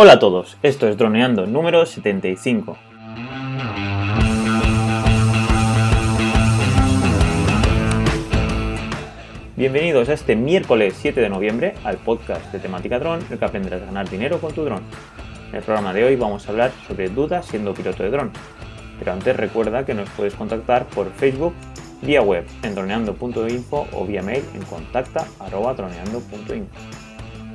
Hola a todos, esto es Droneando número 75. Bienvenidos a este miércoles 7 de noviembre al podcast de temática dron, el que aprenderás a ganar dinero con tu dron. En el programa de hoy vamos a hablar sobre dudas siendo piloto de dron. Pero antes recuerda que nos puedes contactar por Facebook, vía web en droneando.info o vía mail en contacta.droneando.info.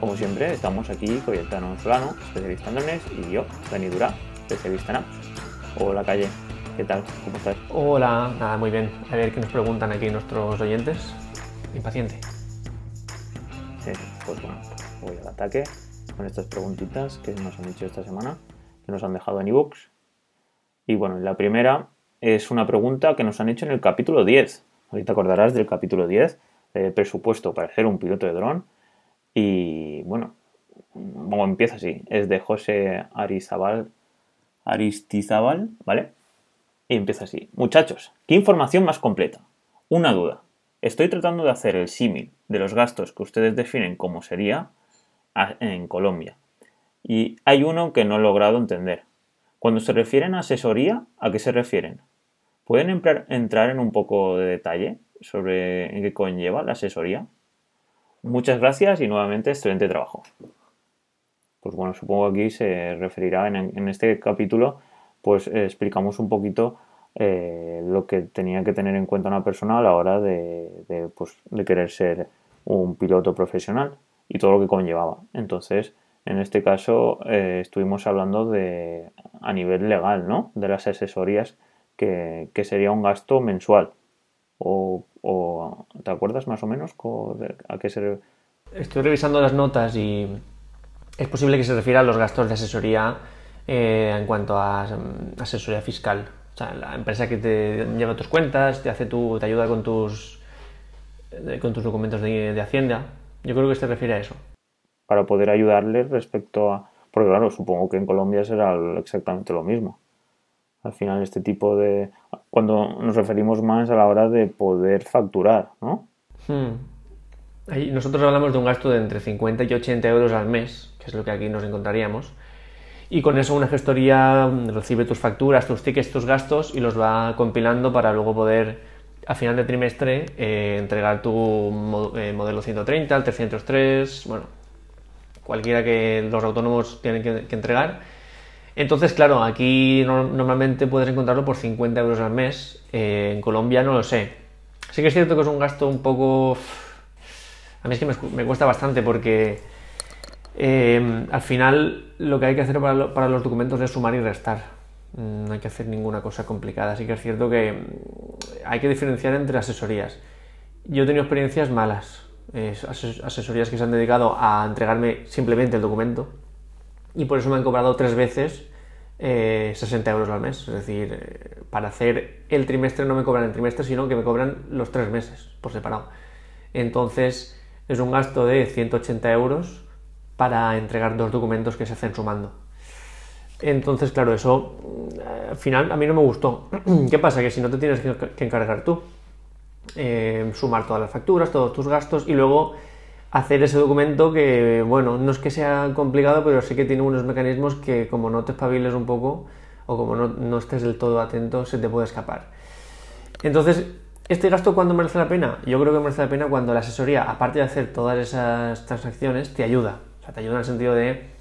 Como siempre, estamos aquí Coyetano Solano, especialista en drones, y yo, Dani Durá, especialista en apps. Hola, Calle. ¿Qué tal? ¿Cómo estás? Hola, nada, muy bien. A ver qué nos preguntan aquí nuestros oyentes. Impaciente. Eh, pues bueno, voy al ataque con estas preguntitas que nos han dicho esta semana, que nos han dejado en ebooks. Y bueno, la primera es una pregunta que nos han hecho en el capítulo 10. Ahorita acordarás del capítulo 10, de presupuesto para ser un piloto de dron. Y bueno, empieza así, es de José Arizabal, Aristizábal, ¿vale? Y empieza así. Muchachos, ¿qué información más completa? Una duda. Estoy tratando de hacer el símil de los gastos que ustedes definen como sería en Colombia. Y hay uno que no he logrado entender. Cuando se refieren a asesoría, ¿a qué se refieren? ¿Pueden entrar en un poco de detalle sobre qué conlleva la asesoría? Muchas gracias y nuevamente excelente trabajo. Pues bueno, supongo que aquí se referirá en, este capítulo, pues eh, explicamos un poquito eh, lo que tenía que tener en cuenta una persona a la hora de, pues, querer ser un piloto profesional y todo lo que conllevaba. Entonces, en este caso, eh, estuvimos hablando de a nivel legal, ¿no? De las asesorías que, que sería un gasto mensual o ¿O te acuerdas más o menos a qué se... Estoy revisando las notas y es posible que se refiera a los gastos de asesoría eh, en cuanto a mm, asesoría fiscal. O sea, la empresa que te lleva tus cuentas, te hace tu, te ayuda con tus eh, con tus documentos de, Hacienda. Yo creo que se refiere a eso. Para poder ayudarle respecto a. Porque claro, supongo que en Colombia será exactamente lo mismo al final este tipo de... cuando nos referimos más a la hora de poder facturar, ¿no? Hmm. nosotros hablamos de un gasto de entre 50 y 80 euros al mes, que es lo que aquí nos encontraríamos. Y con eso una gestoría recibe tus facturas, tus tickets, tus gastos y los va compilando para luego poder a final de trimestre eh, entregar tu eh, modelo 130, el 303, bueno, cualquiera que los autónomos tienen que entregar entonces, claro, aquí normalmente puedes encontrarlo por 50 euros al mes. Eh, en Colombia no lo sé. Sí que es cierto que es un gasto un poco... A mí es que me, cuesta bastante porque eh, al final lo que hay que hacer para, los documentos es sumar y restar. Mm, no hay que hacer ninguna cosa complicada. Sí que es cierto que mm, hay que diferenciar entre asesorías. Yo he tenido experiencias malas. asesorías que se han dedicado a entregarme simplemente el documento y por eso me han cobrado tres veces 60 eh, euros al mes. Es decir, eh, para hacer el trimestre no me cobran el trimestre, sino que me cobran los tres meses por separado. Entonces es un gasto de 180 euros para entregar dos documentos que se hacen sumando. Entonces, claro, eso mm, al final a mí no me gustó. ¿Qué pasa? Que si no te tienes que encargar tú, eh, sumar todas las facturas, todos tus gastos y luego hacer ese documento que, bueno, no es que sea complicado, pero sí que tiene unos mecanismos que como no te espabiles un poco o como no, estés del todo atento, se te puede escapar. Entonces, ¿este gasto cuándo merece la pena? Yo creo que merece la pena cuando la asesoría, aparte de hacer todas esas transacciones, te ayuda. O sea, te ayuda en el sentido de,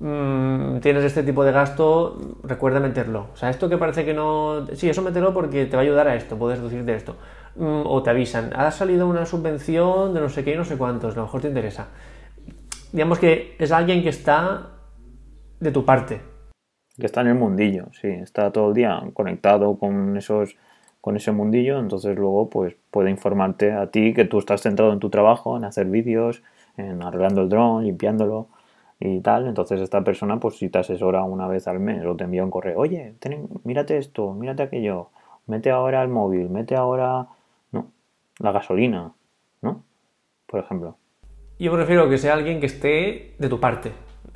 mm, tienes este tipo de gasto, recuerda meterlo. O sea, esto que parece que no... Sí, eso mételo porque te va a ayudar a esto, puedes deducir de esto. Mm, o te avisan, ha salido una subvención de no sé qué y no sé cuántos, a lo mejor te interesa. Digamos que es alguien que está de tu parte. Que está en el mundillo, sí, está todo el día conectado con esos con ese mundillo, entonces luego pues puede informarte a ti que tú estás centrado en tu trabajo, en hacer vídeos, en arreglando el dron, limpiándolo y tal, entonces esta persona pues si te asesora una vez al mes o te envía un correo, oye, mírate esto, mírate aquello, mete ahora el móvil, mete ahora la gasolina, ¿no? Por ejemplo. Yo prefiero que sea alguien que esté de tu parte,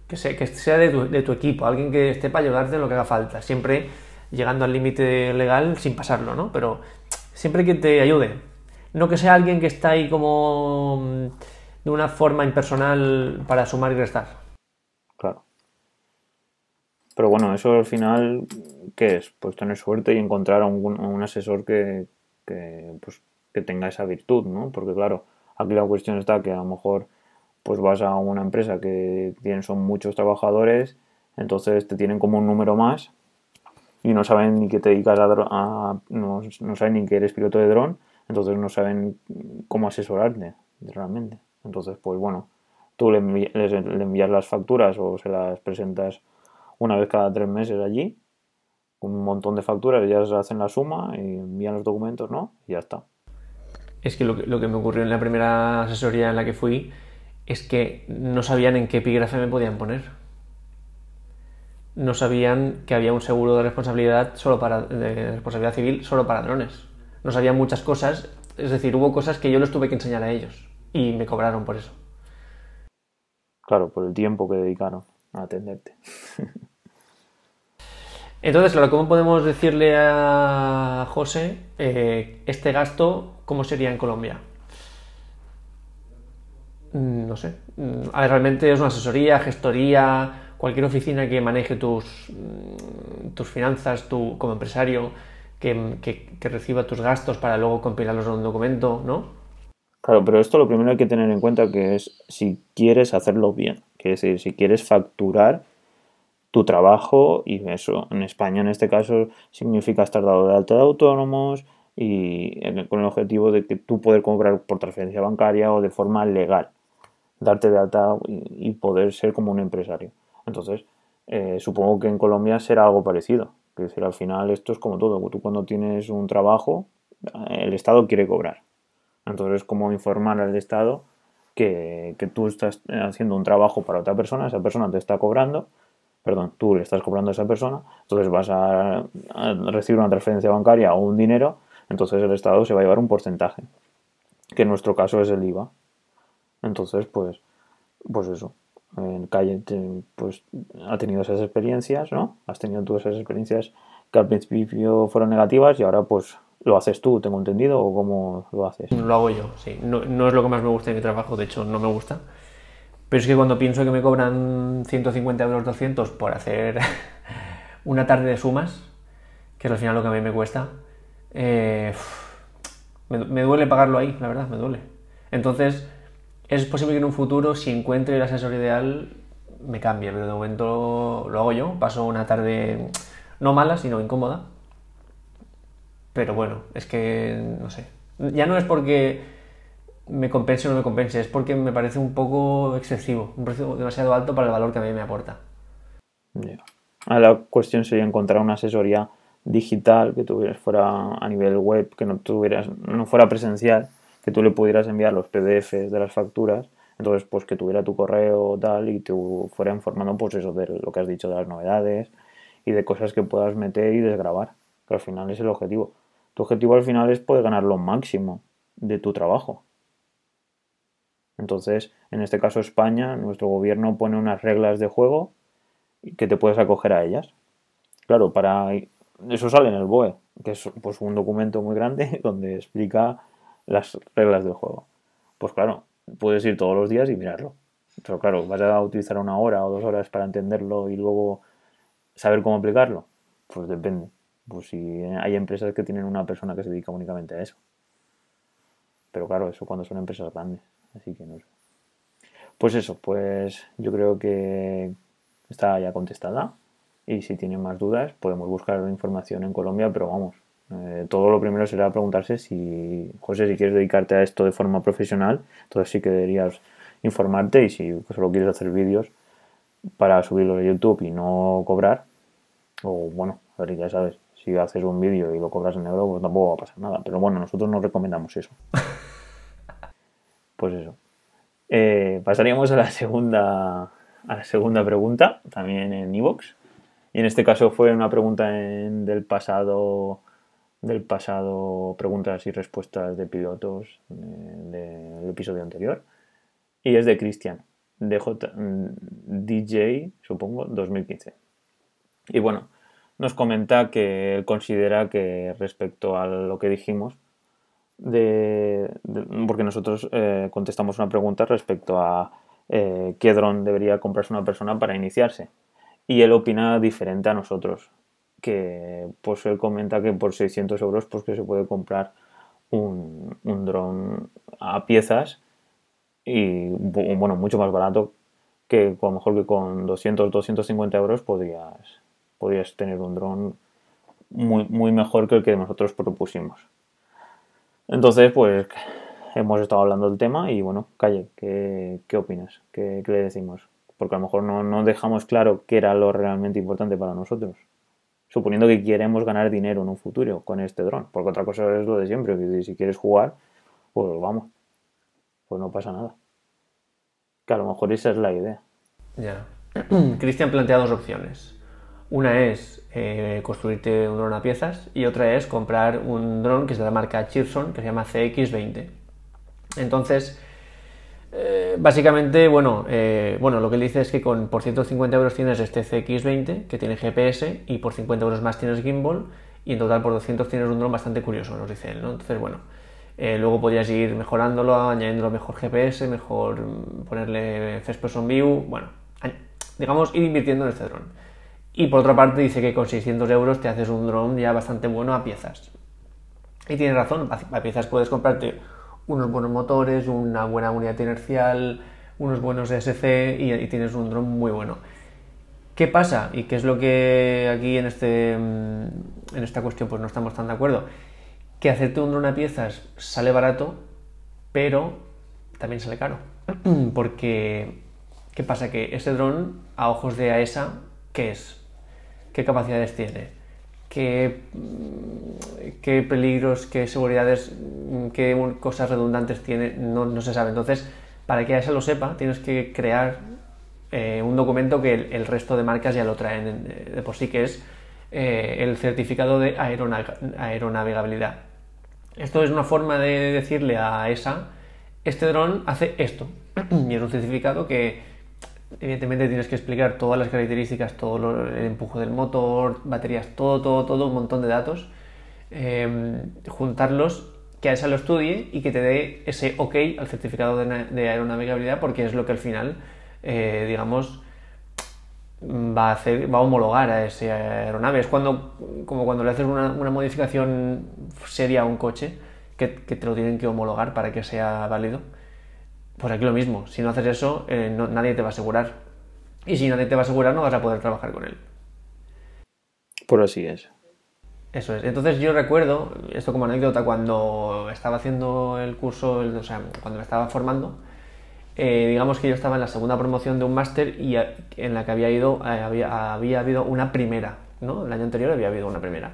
que sea, que sea de, tu, equipo, alguien que esté para ayudarte en lo que haga falta, siempre llegando al límite legal sin pasarlo, ¿no? Pero siempre que te ayude. No que sea alguien que está ahí como de una forma impersonal para sumar y restar. Claro. Pero bueno, eso al final, ¿qué es? Pues tener suerte y encontrar a un, asesor que, pues, que tenga esa virtud, ¿no? Porque claro, aquí la cuestión está que a lo mejor pues vas a una empresa que tienen, son muchos trabajadores, entonces te tienen como un número más y no saben ni que te dedicas a, no, no, saben ni que eres piloto de dron, entonces no saben cómo asesorarte realmente. Entonces, pues bueno, tú le, le envías las facturas o se las presentas una vez cada tres meses allí, un montón de facturas, ellas hacen la suma y envían los documentos, ¿no? Y ya está. Es que lo, que me ocurrió en la primera asesoría en la que fui es que no sabían en qué epígrafe me podían poner. No sabían que había un seguro de responsabilidad solo para de responsabilidad civil solo para drones. No sabían muchas cosas, es decir, hubo cosas que yo les tuve que enseñar a ellos y me cobraron por eso. Claro, por el tiempo que dedicaron a atenderte. Entonces, claro, ¿cómo podemos decirle a José eh, este gasto, cómo sería en Colombia? Mm, no sé. Mm, a ver, realmente es una asesoría, gestoría, cualquier oficina que maneje tus, mm, tus finanzas, tú como empresario, que, que, reciba tus gastos para luego compilarlos en un documento, ¿no? Claro, pero esto lo primero hay que tener en cuenta que es si quieres hacerlo bien, que es decir, si quieres facturar tu trabajo y eso en España en este caso significa estar dado de alta de autónomos y con el objetivo de que tú poder cobrar por transferencia bancaria o de forma legal, darte de alta y poder ser como un empresario. Entonces, eh, supongo que en Colombia será algo parecido. Es decir, al final esto es como todo. Tú cuando tienes un trabajo, el Estado quiere cobrar. Entonces, como informar al Estado que, que tú estás haciendo un trabajo para otra persona, esa persona te está cobrando perdón, tú le estás cobrando a esa persona, entonces vas a, recibir una transferencia bancaria o un dinero, entonces el Estado se va a llevar un porcentaje, que en nuestro caso es el IVA. Entonces, pues, pues eso. En calle, pues ha tenido esas experiencias, ¿no? Has tenido tú esas experiencias que al principio fueron negativas y ahora, pues, lo haces tú, tengo entendido, o cómo lo haces. Lo hago yo, sí. No, no es lo que más me gusta en mi trabajo, de hecho, no me gusta pero es que cuando pienso que me cobran 150 euros 200 por hacer una tarde de sumas, que es al final lo que a mí me cuesta, eh, me, duele pagarlo ahí, la verdad, me duele. Entonces, es posible que en un futuro, si encuentre el asesor ideal, me cambie, pero de momento lo hago yo, paso una tarde no mala, sino incómoda. Pero bueno, es que, no sé, ya no es porque me compense o no me compense, es porque me parece un poco excesivo, un precio demasiado alto para el valor que a mí me aporta. la cuestión sería encontrar una asesoría digital que tuvieras fuera a nivel web, que no tuvieras, no fuera presencial, que tú le pudieras enviar los PDFs de las facturas, entonces pues que tuviera tu correo tal y te fuera informando pues eso de lo que has dicho de las novedades y de cosas que puedas meter y desgrabar, que al final es el objetivo. Tu objetivo al final es poder ganar lo máximo de tu trabajo. Entonces, en este caso España, nuestro gobierno pone unas reglas de juego que te puedes acoger a ellas. Claro, para eso sale en el BOE, que es pues, un documento muy grande donde explica las reglas del juego. Pues claro, puedes ir todos los días y mirarlo. Pero claro, vas a utilizar una hora o dos horas para entenderlo y luego saber cómo aplicarlo. Pues depende. Pues si hay empresas que tienen una persona que se dedica únicamente a eso. Pero claro, eso cuando son empresas grandes. Así que no sé. Pues eso, pues yo creo que está ya contestada. Y si tienen más dudas, podemos buscar información en Colombia, pero vamos, eh, todo lo primero será preguntarse si, José, si quieres dedicarte a esto de forma profesional, entonces sí que deberías informarte y si solo quieres hacer vídeos para subirlo a YouTube y no cobrar, o bueno, a ya sabes, si haces un vídeo y lo cobras en euro, pues tampoco va a pasar nada. Pero bueno, nosotros no recomendamos eso. Pues eso. Eh, pasaríamos a la segunda a la segunda pregunta, también en Evox. Y en este caso fue una pregunta del pasado del pasado preguntas y respuestas de pilotos eh, del episodio anterior. Y es de Cristian, DJ, mm, supongo, 2015. Y bueno, nos comenta que él considera que respecto a lo que dijimos, porque nosotros eh, contestamos una pregunta respecto a eh, qué dron debería comprarse una persona para iniciarse. y él opina diferente a nosotros. Que pues él comenta que por 600 euros pues que se puede comprar un, un dron a piezas y bueno, mucho más barato que a lo mejor que con 200, 250 euros podrías, podrías tener un dron muy, muy mejor que el que nosotros propusimos. Entonces, pues hemos estado hablando del tema y bueno, Calle, ¿qué, qué opinas? ¿Qué, le decimos? Porque a lo mejor no, no dejamos claro qué era lo realmente importante para nosotros. Suponiendo que queremos ganar dinero en un futuro con este dron. Porque otra cosa es lo de siempre, que si quieres jugar, pues vamos, pues no pasa nada. Que a lo mejor esa es la idea. Ya. Cristian plantea dos opciones. Una es eh, construirte un dron a piezas y otra es comprar un dron que es de la marca Chirson que se llama CX20. Entonces, eh, básicamente, bueno, eh, bueno, lo que él dice es que con, por 150 euros tienes este CX20 que tiene GPS y por 50 euros más tienes gimbal y en total por 200 tienes un dron bastante curioso, nos dice él, ¿no? Entonces, bueno, luego podrías ir mejorándolo, añadiendo mejor GPS, mejor mm, ponerle First Person View, bueno, digamos, ir invirtiendo en este dron. Y por otra parte dice que con 600 euros te haces un dron ya bastante bueno a piezas. Y tiene razón, a piezas puedes comprarte unos buenos motores, una buena unidad inercial, unos buenos SC y, tienes un dron muy bueno. ¿Qué pasa? Y qué es lo que aquí en, este, mm, en esta cuestión pues no estamos tan de acuerdo. Que hacerte un dron a piezas sale barato, pero también sale caro. Porque, ¿qué pasa? Que ese dron, a ojos de AESA, ¿qué es? Qué capacidades tiene, qué, qué peligros, qué seguridades, qué cosas redundantes tiene, no, se sabe. Entonces, para que eso lo sepa, tienes que crear eh, un documento que el, resto de marcas ya lo traen de por sí, que es eh, el certificado de aeronavegabilidad. Esto es una forma de decirle a ESA, este dron hace esto, y es un certificado que evidentemente tienes que explicar todas las características, todo el empuje del motor, baterías, todo, todo, todo, un montón de datos, em, juntarlos, que a esa lo estudie y que te dé ese ok al certificado de, aeronavegabilidad porque es lo que al final, eh, digamos, va a, hacer, va a homologar a ese aeronave. Es cuando, como cuando le haces una, modificación seria a un coche, que, que te lo tienen que homologar para que sea válido. Pues aquí lo mismo, si no haces eso, eh, nadie te va a asegurar. Y si nadie te va a asegurar, no vas a poder trabajar con él. Por así es. Eso es. Entonces yo recuerdo, esto como anécdota, cuando estaba haciendo el curso, o sea, cuando me estaba formando, eh, digamos que yo estaba en la segunda promoción de un máster y en la que había ido, eh, había, había habido una primera, ¿no? El año anterior había habido una primera.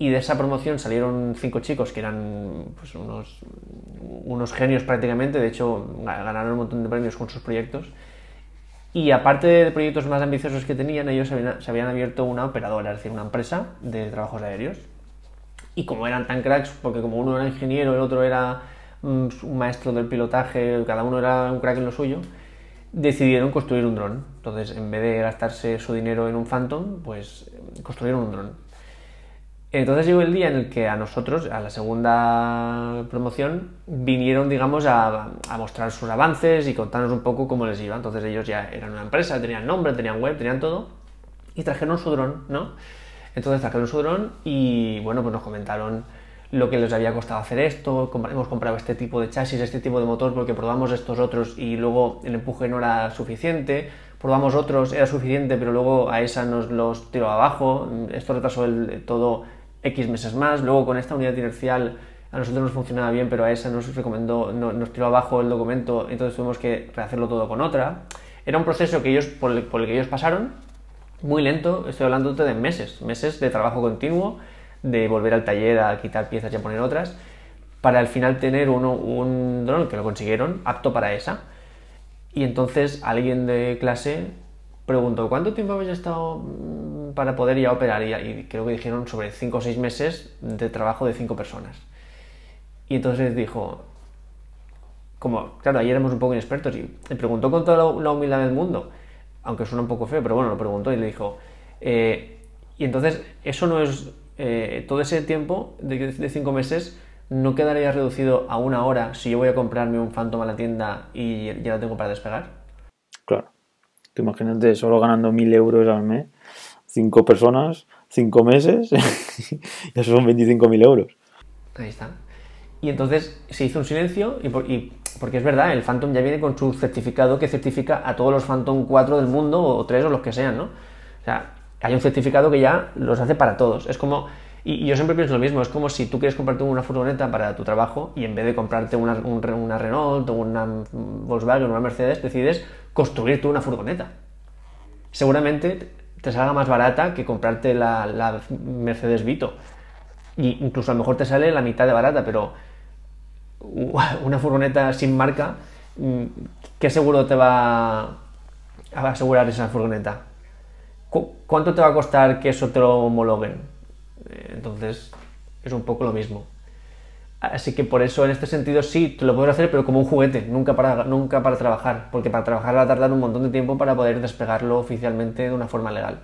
Y de esa promoción salieron cinco chicos que eran pues, unos, unos genios prácticamente, de hecho ganaron un montón de premios con sus proyectos. Y aparte de proyectos más ambiciosos que tenían, ellos se habían, abierto una operadora, es decir, una empresa de trabajos aéreos. Y como eran tan cracks, porque como uno era ingeniero, el otro era mm, un maestro del pilotaje, cada uno era un crack en lo suyo, decidieron construir un dron. Entonces, en vez de gastarse su dinero en un Phantom, pues construyeron un dron. Entonces llegó el día en el que a nosotros, a la segunda promoción, vinieron, digamos, a, mostrar sus avances y contarnos un poco cómo les iba. Entonces ellos ya eran una empresa, tenían nombre, tenían web, tenían todo, y trajeron su dron, ¿no? Entonces trajeron su dron y, bueno, pues nos comentaron lo que les había costado hacer esto, hemos comprado este tipo de chasis, este tipo de motor porque probamos estos otros y luego el empuje no era suficiente, probamos otros, era suficiente, pero luego a esa nos los tiró abajo, esto retrasó el, todo X meses más, luego con esta unidad inercial a nosotros nos funcionaba bien, pero a esa nos recomendó, nos tiró abajo el documento, entonces tuvimos que rehacerlo todo con otra. Era un proceso que ellos, por, el, que ellos pasaron, muy lento, estoy hablando de meses, meses de trabajo continuo, de volver al taller a quitar piezas y a poner otras, para al final tener uno, un dron que lo consiguieron, apto para esa. Y entonces alguien de clase preguntó, ¿cuánto tiempo habéis estado para poder ya operar? Y, creo que dijeron sobre 5 o 6 meses de trabajo de 5 personas. Y entonces dijo, como, claro, ayer éramos un poco inexpertos y le preguntó con toda la, humildad del mundo, aunque suena un poco feo, pero bueno, lo preguntó y le dijo, eh, y entonces eso no es, eh, todo ese tiempo de 5 meses no quedaría reducido a una hora si yo voy a comprarme un Phantom a la tienda y ya lo tengo para despegar. Claro Tú imagínate solo ganando 1.000 euros al mes, 5 personas, 5 meses, y eso son 25.000 euros. Ahí está. Y entonces se hizo un silencio, y, porque es verdad, el Phantom ya viene con su certificado que certifica a todos los Phantom 4 del mundo, o 3 o los que sean, ¿no? O sea, hay un certificado que ya los hace para todos. Es como, y, yo siempre pienso lo mismo, es como si tú quieres comprarte una furgoneta para tu trabajo y en vez de comprarte una, una Renault o una Volkswagen o una Mercedes, decides construir tú una furgoneta. Seguramente te salga más barata que comprarte la, Mercedes Vito. Y incluso a lo mejor te sale la mitad de barata, pero una furgoneta sin marca, mm, ¿qué seguro te va a asegurar esa furgoneta? ¿Cuánto te va a costar que eso te lo homologuen? Eh, entonces, es un poco lo mismo. Así que por eso, en este sentido, sí, lo puedes hacer, pero como un juguete, nunca para, nunca para trabajar, porque para trabajar va a tardar un montón de tiempo para poder despegarlo oficialmente de una forma legal.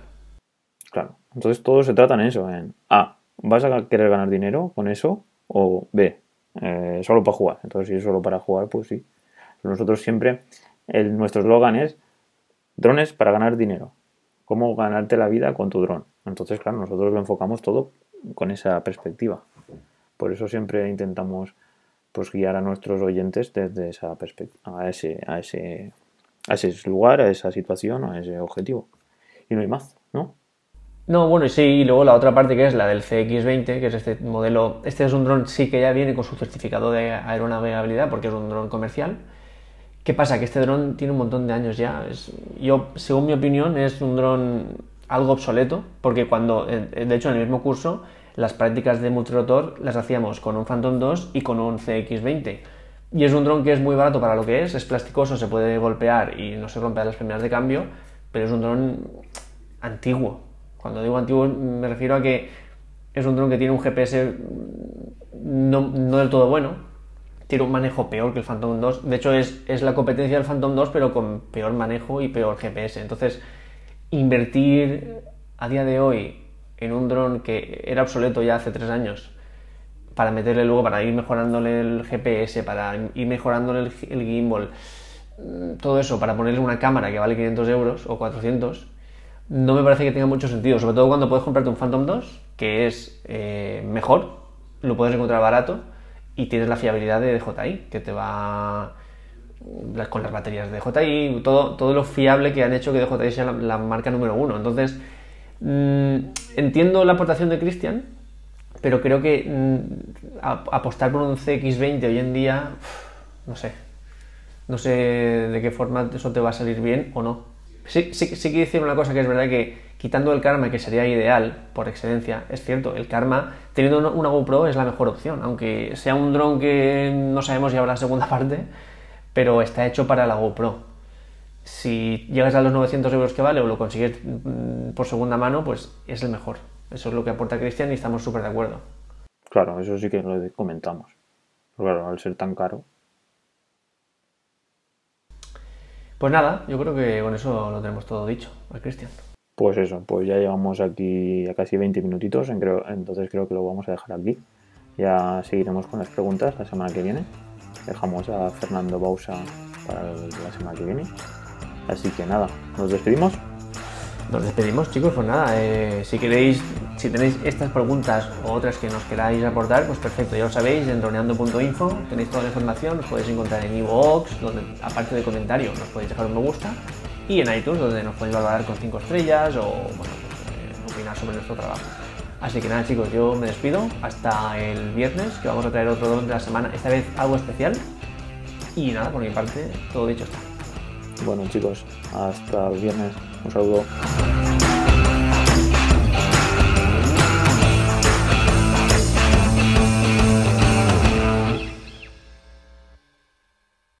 Claro, entonces todo se trata en eso, en A, ¿vas a querer ganar dinero con eso? O B, eh, solo para jugar. Entonces, si es solo para jugar, pues sí. Nosotros siempre, el, nuestro eslogan es drones para ganar dinero cómo ganarte la vida con tu dron. Entonces, claro, nosotros lo enfocamos todo con esa perspectiva. Por eso siempre intentamos pues, guiar a nuestros oyentes desde esa perspectiva, a ese, a ese, a ese lugar, a esa situación, a ese objetivo. Y no hay más, ¿no? No, bueno, y sí, y luego la otra parte que es la del CX20, que es este modelo, este es un dron sí que ya viene con su certificado de aeronavegabilidad porque es un dron comercial ¿Qué pasa? Que este dron tiene un montón de años ya. yo, según mi opinión, es un dron algo obsoleto, porque cuando, de hecho, en el mismo curso, las prácticas de multirotor las hacíamos con un Phantom 2 y con un CX20. Y es un dron que es muy barato para lo que es, es plasticoso, se puede golpear y no se rompe a las primeras de cambio, pero es un dron antiguo. Cuando digo antiguo me refiero a que es un dron que tiene un GPS no, no del todo bueno, tiene un manejo peor que el Phantom 2. De hecho, es, es, la competencia del Phantom 2, pero con peor manejo y peor GPS. Entonces, invertir a día de hoy en un dron que era obsoleto ya hace tres años, para meterle luego, para ir mejorándole el GPS, para ir mejorándole el, gimbal, mm, todo eso, para ponerle una cámara que vale 500 euros o 400, no me parece que tenga mucho sentido. Sobre todo cuando puedes comprarte un Phantom 2, que es eh, mejor, lo puedes encontrar barato y tienes la fiabilidad de DJI, que te va con las baterías de DJI, todo, todo lo fiable que han hecho que DJI sea la, marca número uno. Entonces, mm, entiendo la aportación de Christian, pero creo que mm, apostar por un CX20 hoy en día, no sé, no sé de qué forma eso te va a salir bien o no. Sí, sí, sí quiero decir una cosa que es verdad que quitando el karma, que sería ideal por excelencia, es cierto, el karma, teniendo una GoPro es la mejor opción, aunque sea un dron que no sabemos si habrá segunda parte, pero está hecho para la GoPro. Si llegas a los 900 euros que vale o lo consigues mm, por segunda mano, pues es el mejor. Eso es lo que aporta Cristian y estamos súper de acuerdo. Claro, eso sí que lo comentamos. claro, al ser tan caro. Pues nada, yo creo que con eso lo tenemos todo dicho, al Cristian. Pues eso, pues ya llevamos aquí a casi 20 minutitos, entonces creo que lo vamos a dejar aquí. Ya seguiremos con las preguntas la semana que viene. Dejamos a Fernando Bausa para la semana que viene. Así que nada, nos despedimos. Nos despedimos, chicos. Pues nada, eh, si queréis, si tenéis estas preguntas o otras que nos queráis aportar, pues perfecto, ya lo sabéis, en droneando.info tenéis toda la información, os podéis encontrar en iVoox, donde aparte de comentario nos podéis dejar un me gusta y en iTunes, donde nos podéis valorar con 5 estrellas o bueno, pues, eh, opinar sobre nuestro trabajo. Así que nada chicos, yo me despido hasta el viernes, que vamos a traer otro don de la semana, esta vez algo especial. Y nada, por mi parte, todo dicho está. Bueno chicos, hasta el viernes. Un saludo.